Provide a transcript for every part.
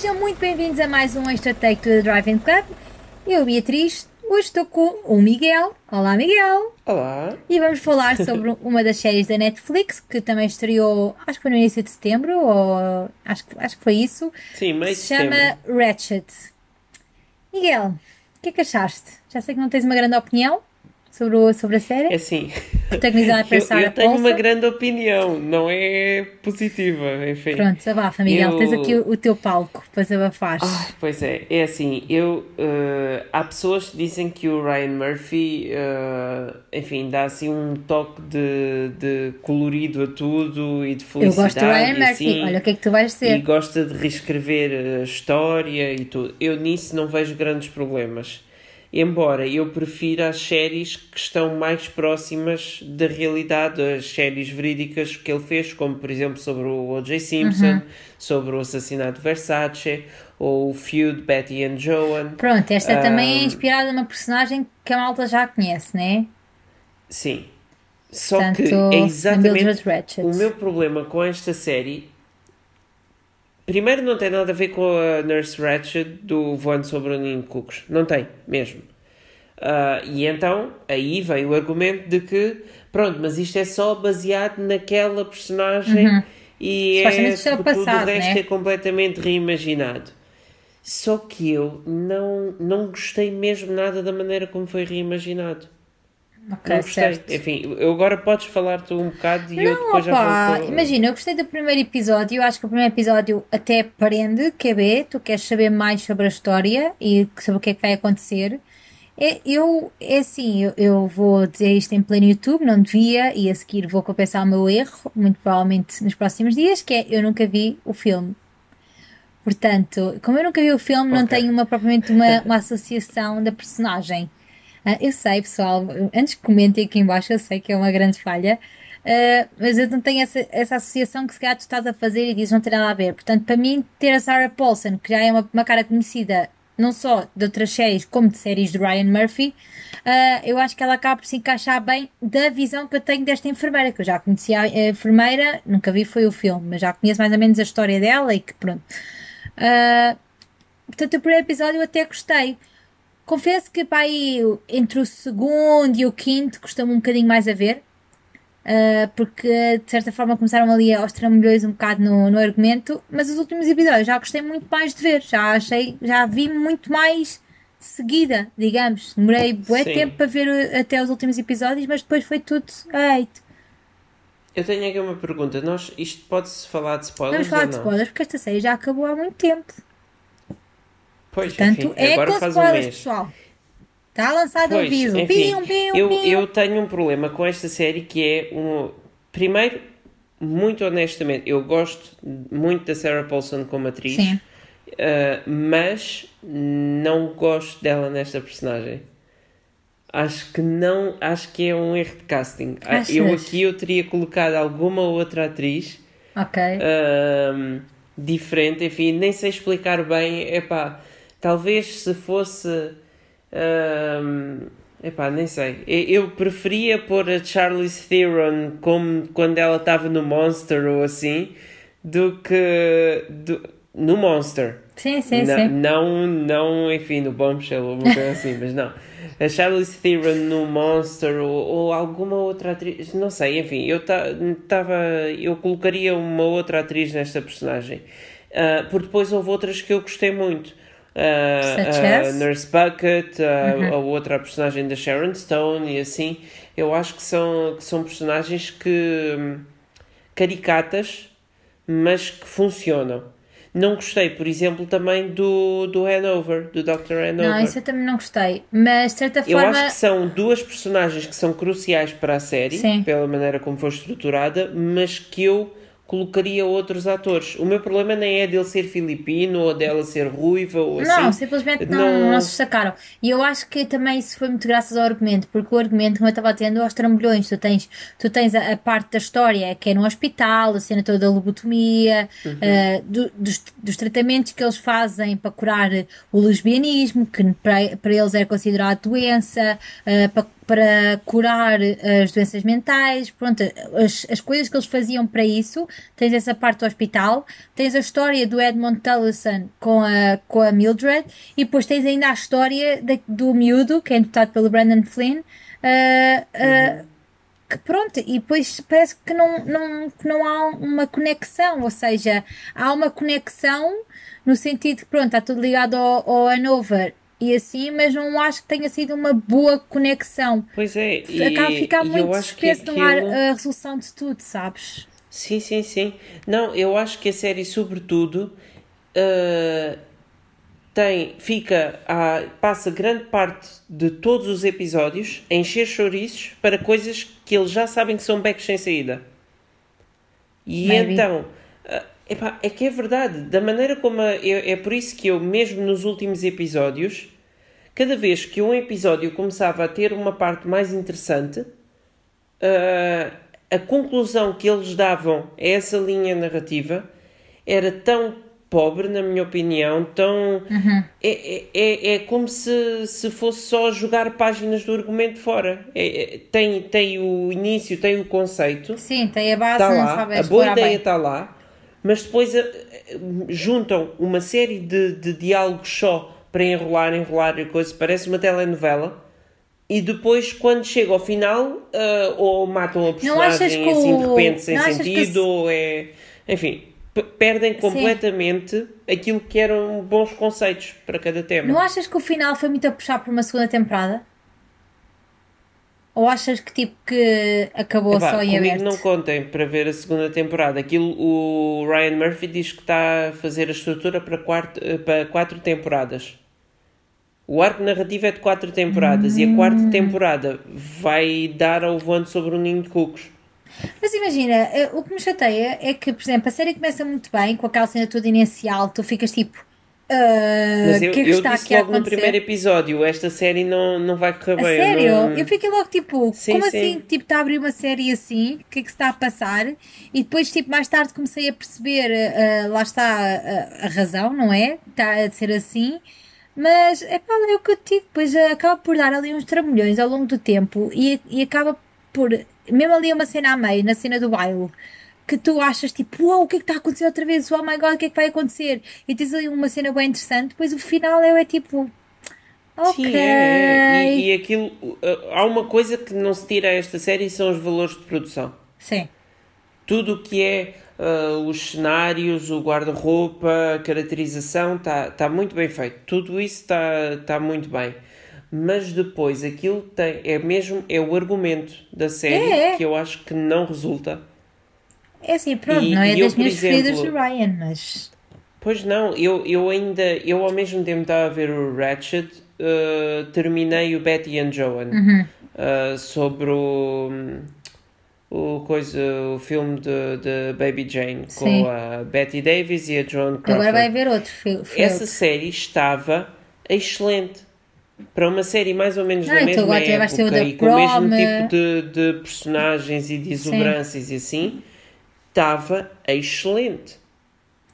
Sejam muito bem-vindos a mais um Extra Take do Driving Club. Eu, Beatriz, hoje estou com o Miguel. Olá, Miguel! Olá! E vamos falar sobre uma das séries da Netflix que também estreou, acho que foi no início de setembro, ou acho, acho que foi isso. Sim, meio Se chama setembro. Ratchet. Miguel, o que é que achaste? Já sei que não tens uma grande opinião sobre, o, sobre a série, É assim, protagonizada por eu, Sarah eu tenho uma grande opinião, não é positiva, enfim. Pronto, desabafa, Miguel. Eu- Tens aqui o, o teu palco para desabafar. Ai, pois é, é assim, eu eh, há pessoas que dizem que o Ryan Murphy, eh, enfim, dá assim um toque de, de colorido a tudo e de Eu felicidade gosto do Ryan e Murphy. assim, Olha o que é que tu vais e ser. gosta de reescrever a história e tudo. Eu nisso não vejo grandes problemas. Embora eu prefira as séries que estão mais próximas da realidade, as séries verídicas que ele fez, como por exemplo sobre o O.J. Simpson, Uhum. sobre o assassinato de Versace, ou o feud Betty and Joan. Pronto, esta também é inspirada numa personagem que a malta já conhece, né? Sim. Só Portanto, que é exatamente o meu problema com esta série. Primeiro, não tem nada a ver com a Nurse Ratched do Voando sobre o Ninho de Cucos. Não tem, mesmo. Ah, e então, aí vem o argumento de que, pronto, mas isto é só baseado naquela personagem e é, é o tudo passado, o resto né? é completamente reimaginado. Só que eu não, não gostei mesmo nada da maneira como foi reimaginado. Ok, não certo. Enfim, eu agora podes falar tu um bocado e eu Não, depois já opá, volto. imagina, eu gostei do primeiro episódio, eu acho que o primeiro episódio até prende, quer ver, tu queres saber mais sobre a história e sobre o que é que vai acontecer. É, eu, é assim, eu, eu vou dizer isto em pleno YouTube, não devia, e a seguir vou compensar o meu erro, muito provavelmente nos próximos dias, que é, eu nunca vi o filme. Portanto, como eu nunca vi o filme, não Ok. tenho uma, propriamente uma, uma associação da personagem. Ah, eu sei, pessoal, antes que comentem aqui em baixo, eu sei que é uma grande falha, ah, mas eu não tenho essa, essa associação que se calhar tu estás a fazer e dizes não tem nada a ver. Portanto, para mim, ter a Sarah Paulson, que já é uma, uma cara conhecida não só de outras séries, como de séries de Ryan Murphy, ah, eu acho que ela acaba por se encaixar bem da visão que eu tenho desta enfermeira, que eu já conhecia a enfermeira, nunca vi foi o filme, mas já conheço mais ou menos a história dela e que pronto. Ah, portanto, o primeiro episódio eu até gostei. Confesso que pá, entre o segundo e o quinto custou-me um bocadinho mais a ver, ah, porque de certa forma começaram ali aos trambolhões um bocado no, no argumento, mas os últimos episódios já gostei muito mais de ver, já achei, já vi muito mais seguida, digamos. Demorei bué Sim. tempo para ver uh, até os últimos episódios, mas depois foi tudo hate. Eu tenho aqui uma pergunta. Nós, isto pode-se falar de spoilers Vamos falar de spoilers, porque esta série já acabou há muito tempo. Pois, Portanto, enfim, é agora faz um mês. pessoal. Está lançado o Pois, aviso. enfim, Pium, pium, eu, pium. eu tenho um problema com esta série que é um. Primeiro, muito honestamente, eu gosto muito da Sarah Paulson como atriz, Sim. uh, mas não gosto dela nesta personagem. Acho que não, acho que é um erro de casting. Ah, Achas? Eu aqui eu teria colocado alguma outra atriz Ok. ahm, diferente, enfim, nem sei explicar bem, epá, talvez se fosse, ahm, epá, nem sei, eu, preferia pôr a Charlize Theron como quando ela estava no Monster ou assim, do que do- no Monster. Sim, sim, Na- sim. Não, não, enfim, no Bombshell ou coisa assim, mas não. A Charlize Theron no Monster ou, ou alguma outra atriz, não sei, enfim, eu estava. eu colocaria uma outra atriz nesta personagem. Ah, porque depois houve outras que eu gostei muito. Ah, a as? Nurse Bucket, a, Uhum. a outra personagem da Sharon Stone e assim. Eu acho que são, que são personagens que. hum, caricatas, mas que funcionam. Não gostei, por exemplo, também do, do Hanover, do Dr. Hanover. Não, isso eu também não gostei. Mas de certa Eu forma. acho que são duas personagens que são cruciais para a série, Sim. pela maneira como foi estruturada, mas que eu colocaria outros atores. O meu problema nem é dele ser filipino ou dela ser ruiva ou Não, assim. simplesmente não, não- não se destacaram. E eu acho que também isso foi muito graças ao argumento, porque o argumento, como eu estava tendo, aos trambolhões, tu tens, tu tens a, a parte da história que é no hospital, a cena toda da lobotomia, Uhum. eh, do- dos, dos tratamentos que eles fazem para curar o lesbianismo, que para, para eles é considerado doença, eh, para, para curar as doenças mentais, pronto, as, as coisas que eles faziam para isso. Tens essa parte do hospital, tens a história do Edmund Tullison com a, com a Mildred, e depois tens ainda a história de, do miúdo, que é interpretado pelo Brandon Flynn. Uh, uh, que pronto, e depois parece que não, não, que não há uma conexão, ou seja, há uma conexão no sentido que pronto, está tudo ligado ao, ao Hanover e assim, mas não acho que tenha sido uma boa conexão. Pois é, e, Acaba a ficar muito suspenso aquilo... a resolução de tudo, sabes? Sim, sim, sim. Não, eu acho que a série, sobretudo, uh, tem, fica, a, passa grande parte de todos os episódios a encher chouriços para coisas que eles já sabem que são becos sem saída. E Maybe. então, uh, epá, é que é verdade, da maneira como. A, é, é por isso que eu, mesmo nos últimos episódios, cada vez que um episódio começava a ter uma parte mais interessante, uh, a conclusão que eles davam a essa linha narrativa era tão pobre, na minha opinião, tão. Uhum. É, é, é, é como se, se fosse só jogar páginas do argumento fora. É, é, tem, tem o início, tem o conceito. Sim, tem a base, tá lá, A boa ideia está lá, mas depois eh, juntam uma série de, de diálogos só para enrolar, enrolar e coisa, parece uma telenovela. E depois, quando chega ao final, uh, ou matam a personagem assim de repente, sem sentido, ou é. Enfim, perdem completamente Sim. aquilo que eram bons conceitos para cada tema. Não achas que o final foi muito a puxar para uma segunda temporada? Ou achas que tipo que acabou Epá, só em aberto? não contem para ver a segunda temporada. Aquilo o Ryan Murphy diz que está a fazer a estrutura para, quarto, eh, para quatro temporadas. O arco narrativo é de quatro temporadas hum. e a quarta hum. temporada vai dar ao voando sobre um ninho de cucos. Mas imagina, eh, o que me chateia é que, por exemplo, a série começa muito bem, com aquela cena toda inicial, tu ficas tipo. Uh, Mas eu, que é que eu está disse logo no primeiro episódio, esta série não, não vai correr a bem. Sério? Eu, não... eu fiquei logo tipo, sim, como sim. assim? Tipo, está a abrir uma série assim, o que é que se está a passar? E depois, tipo, mais tarde comecei a perceber, uh, lá está a, a, razão, não é? Está a ser assim. Mas é pá, é o que eu digo, depois acaba por dar ali uns trambolhões ao longo do tempo e, e acaba por mesmo ali uma cena a meio, na cena do baile, que tu achas tipo, uau, o que é que está a acontecer outra vez? Oh my god, o que é que vai acontecer? E tens ali uma cena bem interessante, depois o final é, é tipo. Ok. Sim, é, é, e, e aquilo. Uh, há uma coisa que não se tira a esta série são os valores de produção. Sim. Tudo o que é uh, os cenários, o guarda-roupa, a caracterização, está tá muito bem feito. Tudo isso está tá muito bem mas depois aquilo tem é mesmo é o argumento da série é, é. que eu acho que não resulta. É assim, pronto, e, não é das eu, minhas preferidas do Ryan, mas Pois não, eu, eu ainda eu ao mesmo tempo estava a ver o Ratchet, uh, terminei o Betty and Joan uhum. uh, sobre o o coisa o filme de, de Baby Jane Sim. com a Betty Davis e a Joan Crawford. Agora vai haver outro filme. Essa série estava excelente para uma série mais ou menos ah, da então mesma época e com o mesmo tipo de, de personagens e de exuberâncias e assim, estava excelente.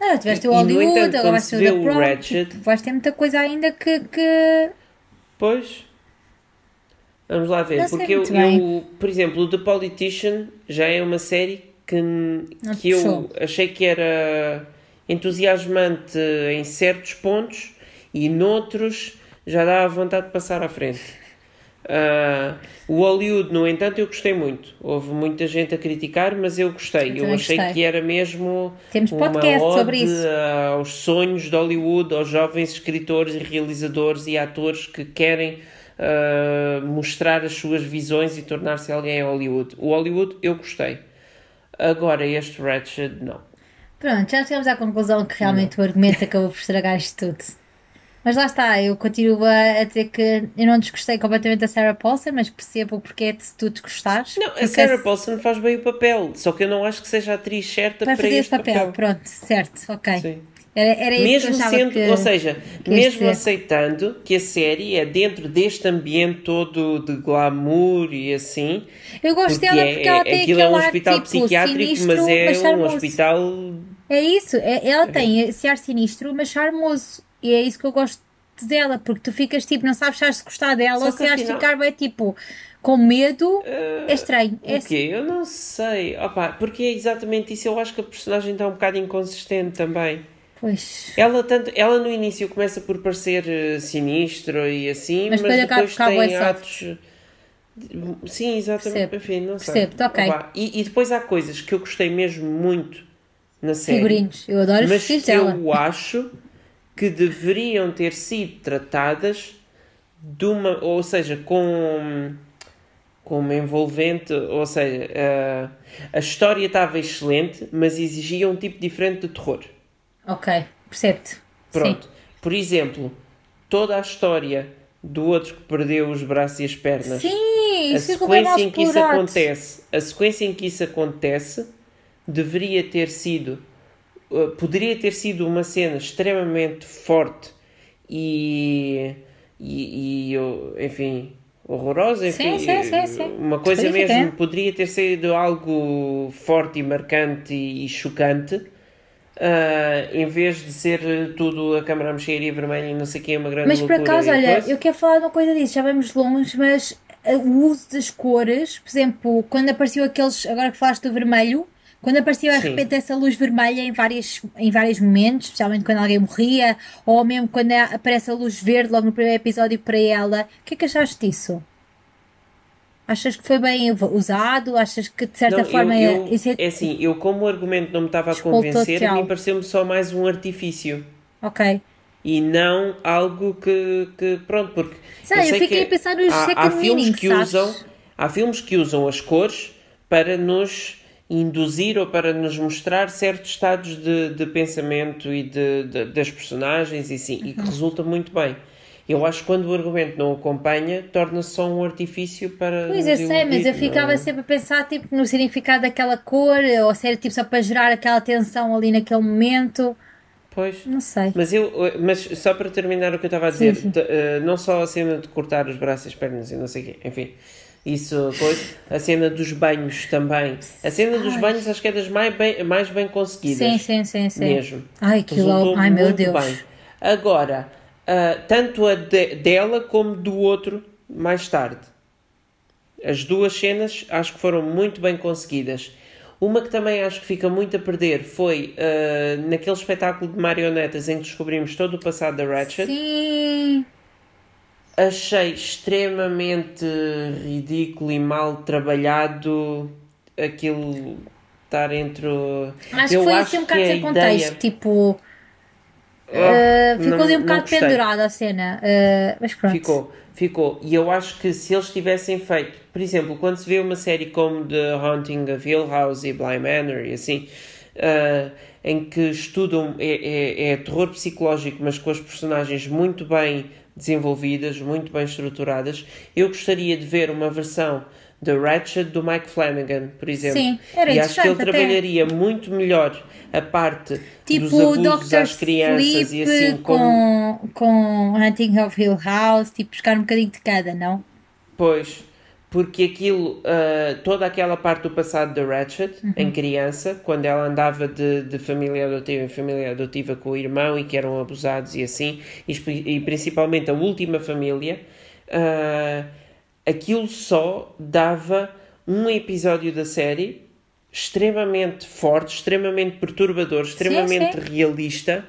Ah, tiveste o Hollywood, e, entanto, agora vais ter o Prom, Ratchet, tipo, vais ter muita coisa ainda que, que... Pois. Vamos lá ver, porque eu, eu, por exemplo, o The Politician já é uma série que, que eu achei que era entusiasmante em certos pontos e noutros já dá vontade de passar à frente. Uh, o Hollywood, no entanto, eu gostei muito. Houve muita gente a criticar, mas eu gostei. Eu, eu achei gostei. que era mesmo Temos uma podcast ode sobre isso. aos sonhos de Hollywood, aos jovens escritores e realizadores e atores que querem uh, mostrar as suas visões e tornar-se alguém em Hollywood. O Hollywood, eu gostei. Agora, este Ratchet, não. Pronto, já chegamos à conclusão que realmente não. o argumento acabou por estragar isto tudo. Mas lá está, eu continuo a, dizer que eu não desgostei completamente da Sarah Paulson, mas percebo porque é que tu desgostares. Não, a Sarah Paulson faz bem o papel, só que eu não acho que seja a atriz certa para, para fazer este papel. papel. Pronto, certo, ok. Sim. Era, era mesmo sendo, que, ou seja, mesmo aceitando que a série é dentro deste ambiente todo de glamour e assim. Eu gosto dela é, porque ela tem aquilo é um hospital tipo, psiquiátrico, sinistro, mas é mas um hospital. É isso, é, ela tem esse ar sinistro, mas charmoso. E é isso que eu gosto dela, porque tu ficas tipo, não sabes se has de gostar dela Só ou se has de afinal- ficar bem tipo com medo. é estranho. É O quê? Eu não sei. Opa, porque é exatamente isso. Eu acho que a personagem está um bocado inconsistente também. Pois. Ela, tanto, ela no início começa por parecer eh, sinistro e assim, Mas mas, depois acaba tem atos. Sim, exatamente. Percebo. Enfim, não sei. Percebo-te, ok. Opa, e, e depois há coisas que eu gostei mesmo muito na série. Figurinos. Eu adoro os mas que dela. eu acho que deveriam ter sido tratadas de uma, ou seja, com com uma envolvente, ou seja, a, a história estava excelente, mas exigia um tipo diferente de terror. Ok, percebo-te. Pronto. Sim. Por exemplo, toda a história do outro que perdeu os braços e as pernas. Sim, a mal sequência em que isso acontece, a sequência em que isso acontece deveria ter sido uh, poderia ter sido uma cena extremamente forte e e, e, enfim horrorosa enfim Sim, sim, sim, sim. uma coisa mesmo poderia ter sido algo forte e marcante e, chocante uh, em vez de ser tudo a câmara a mexer e a vermelha e não sei o que é uma grande Mas por acaso, olha, coisa. eu quero falar de uma coisa disso, já vamos longe, mas o uso das cores, por exemplo, quando apareceu aqueles, agora que falaste do vermelho, quando apareceu de repente essa luz vermelha em, várias, em vários momentos, especialmente quando alguém morria, ou mesmo quando é- aparece a luz verde logo no primeiro episódio para ela, o que é que achaste disso? Achas que foi bem usado? Achas que de certa Não, forma eu, eu- isso é... é assim, eu como argumento não me estava a convencer, a mim pareceu-me só mais um artifício Ok. e não algo que, que pronto, porque Sei, eu eu sei fiquei que a pensar nos há, há filmes que sabes? usam há filmes que usam as cores para nos induzir ou para nos mostrar certos estados de, de pensamento e de, de- das personagens e sim, e Uhum. que resulta muito bem. Eu acho que quando o argumento não acompanha, torna-se só um artifício para. Pois eu sei, mas eu ficava não- sempre a pensar tipo, no significado daquela cor, ou se era tipo só para gerar aquela tensão ali naquele momento. Pois. Não sei. Mas eu, mas só para terminar o que eu estava a dizer, Sim, sim. eh, não só a cena de cortar os braços e as pernas e não sei o quê, enfim, isso coisa, a cena dos banhos também. A cena dos Ai. banhos acho que é das mais bem, mais bem conseguidas. Sim, sim, sim, sim. Mesmo. Ai, aquilo, Resultou ai meu Deus. bem. Agora, ah, tanto a de- dela como do outro, mais tarde. As duas cenas acho que foram muito bem conseguidas. Uma que também acho que fica muito a perder foi ah, naquele espetáculo de marionetas em que descobrimos todo o passado da Ratchet. Sim. Achei extremamente ridículo e mal trabalhado aquilo estar entre. o- Acho Eu que foi acho assim um bocado sem contexto. ideia- Tipo, uh, ficou não- ali um bocado pendurada a cena. Uh, mas pronto. Ficou, ficou. E eu acho que se eles tivessem feito, por exemplo, quando se vê uma série como The Haunting of Hill House e Bly Manor e assim, ah, em que estudam, é, é, é terror psicológico, mas com as personagens muito bem desenvolvidas, muito bem estruturadas, eu gostaria de ver uma versão da Ratchet do Mike Flanagan, por exemplo. Sim, era e acho que ele até. trabalharia muito melhor a parte Tipo dos abusos Dr. às crianças Sleep e assim como com, com Hunting of Hill House, tipo, buscar um bocadinho de cada, não? Pois, porque aquilo, ah, toda aquela parte do passado da Ratchet, em criança, quando ela andava de, de família adotiva em família adotiva com o irmão e que eram abusados e assim, e, e principalmente a última família, ah, aquilo só dava um episódio da série extremamente forte, extremamente perturbador, extremamente realista.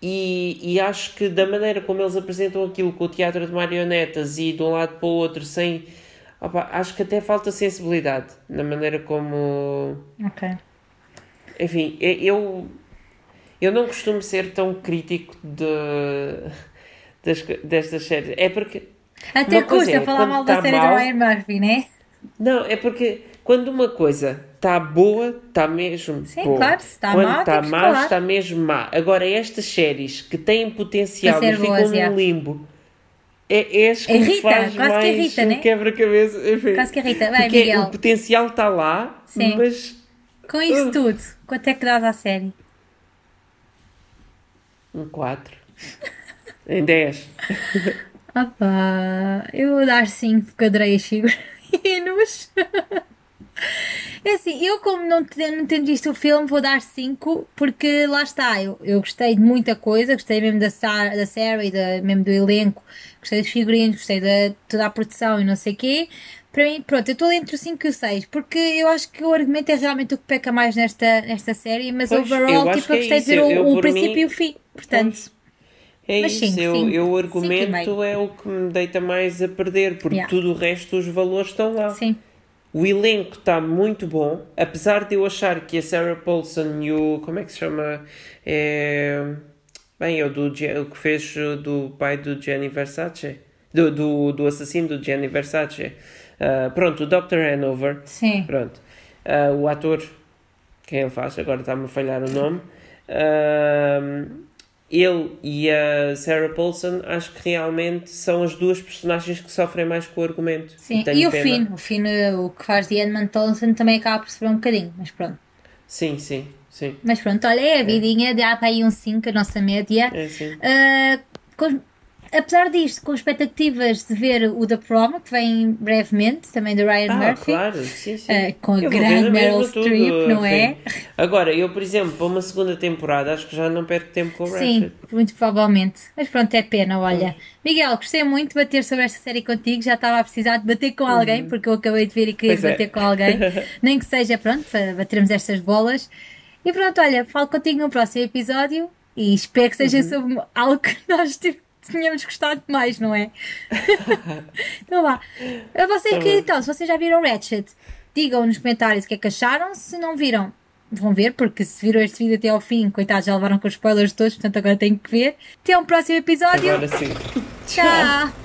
E, e acho que da maneira como eles apresentam aquilo com o teatro de marionetas e de um lado para o outro sem. Opa, acho que até falta sensibilidade na maneira como. Ok. Enfim, eu. Eu não costumo ser tão crítico de, das, destas séries. É porque. Até custa é falar mal da tá série mal- do Ryan Murphy, né? Não, é porque quando uma coisa está boa, está mesmo Sim, boa. claro, se tá quando má, está má, está mesmo má. Agora, estas séries que têm potencial e ficam boas, num yeah. limbo, é, é as que Irrita, faz quase que mais irrita, um né? quebra-cabeça. Quase que irrita. Vai, Porque Miguel. o potencial está lá, Sim. mas Com isso Uh. tudo, quanto é que dás à série? um 4 em 10. Ah pá, eu vou dar 5 porque adorei os figurinos. É assim, eu como não, não tenho visto o filme, vou dar 5, porque lá está, eu, eu gostei de muita coisa, gostei mesmo da, Sarah, da Sarah e da, mesmo do elenco, gostei dos figurinos, gostei de toda a produção e não sei o quê. Para mim, pronto, eu estou entre o 5 e o 6, porque eu acho que o argumento é realmente o que peca mais nesta, nesta série, mas Pois, eu overall, tipo, eu que é gostei de isso, ver eu- o, eu, princípio mim- e o fim, portanto. É Mas isso, cinco, eu, cinco. eu o argumento é o que me deita mais a perder, porque Yeah. tudo o resto, os valores estão lá. Sim, O elenco está muito bom, apesar de eu achar que a Sarah Paulson e o. Como é que se chama? É, bem, é o, do, o que fez uh, do pai do Gianni Versace. Do, do, do assassino do Gianni Versace. Ah, pronto, o Dr. Hanover. sim. Pronto. Ah, o ator, quem ele faz, agora está-me a falhar o nome. Ah, ele e a Sarah Paulson acho que realmente são as duas personagens que sofrem mais com o argumento. Sim, tenho e o. Finn, o Finn, o que faz de Edmund Townsend também acaba por sofrer um bocadinho, mas pronto. Sim, sim, sim. Mas pronto, olha, é a vidinha, dá para aí um 5, a nossa média. É sim. Ah, com- apesar disto, com expectativas de ver o The Prom, que vem brevemente, também do Ryan Ah, Murphy. claro, sim, sim. Ah, com a Eu grande Meryl Streep, não é? Agora, eu, por exemplo, para uma segunda temporada, acho que já não perco tempo com o Sim, Ratchet. muito provavelmente. Mas pronto, é pena, olha. Miguel, gostei muito de bater sobre esta série contigo. Já estava a precisar de bater com alguém, porque eu acabei de ver e queria Uhum. É. bater com alguém. Nem que seja, pronto, para batermos estas bolas. E pronto, olha, falo contigo no próximo episódio e espero que Uhum. seja sobre algo que nós tipo, tínhamos gostado mais, não é? então vá. A vocês Tá que então, se vocês já viram Ratchet, digam nos comentários o que é que acharam. Se não viram, vão ver, porque se viram este vídeo até ao fim, coitados, já levaram com os spoilers todos, portanto agora tenho que ver. Até um próximo episódio. Agora sim. Tchau.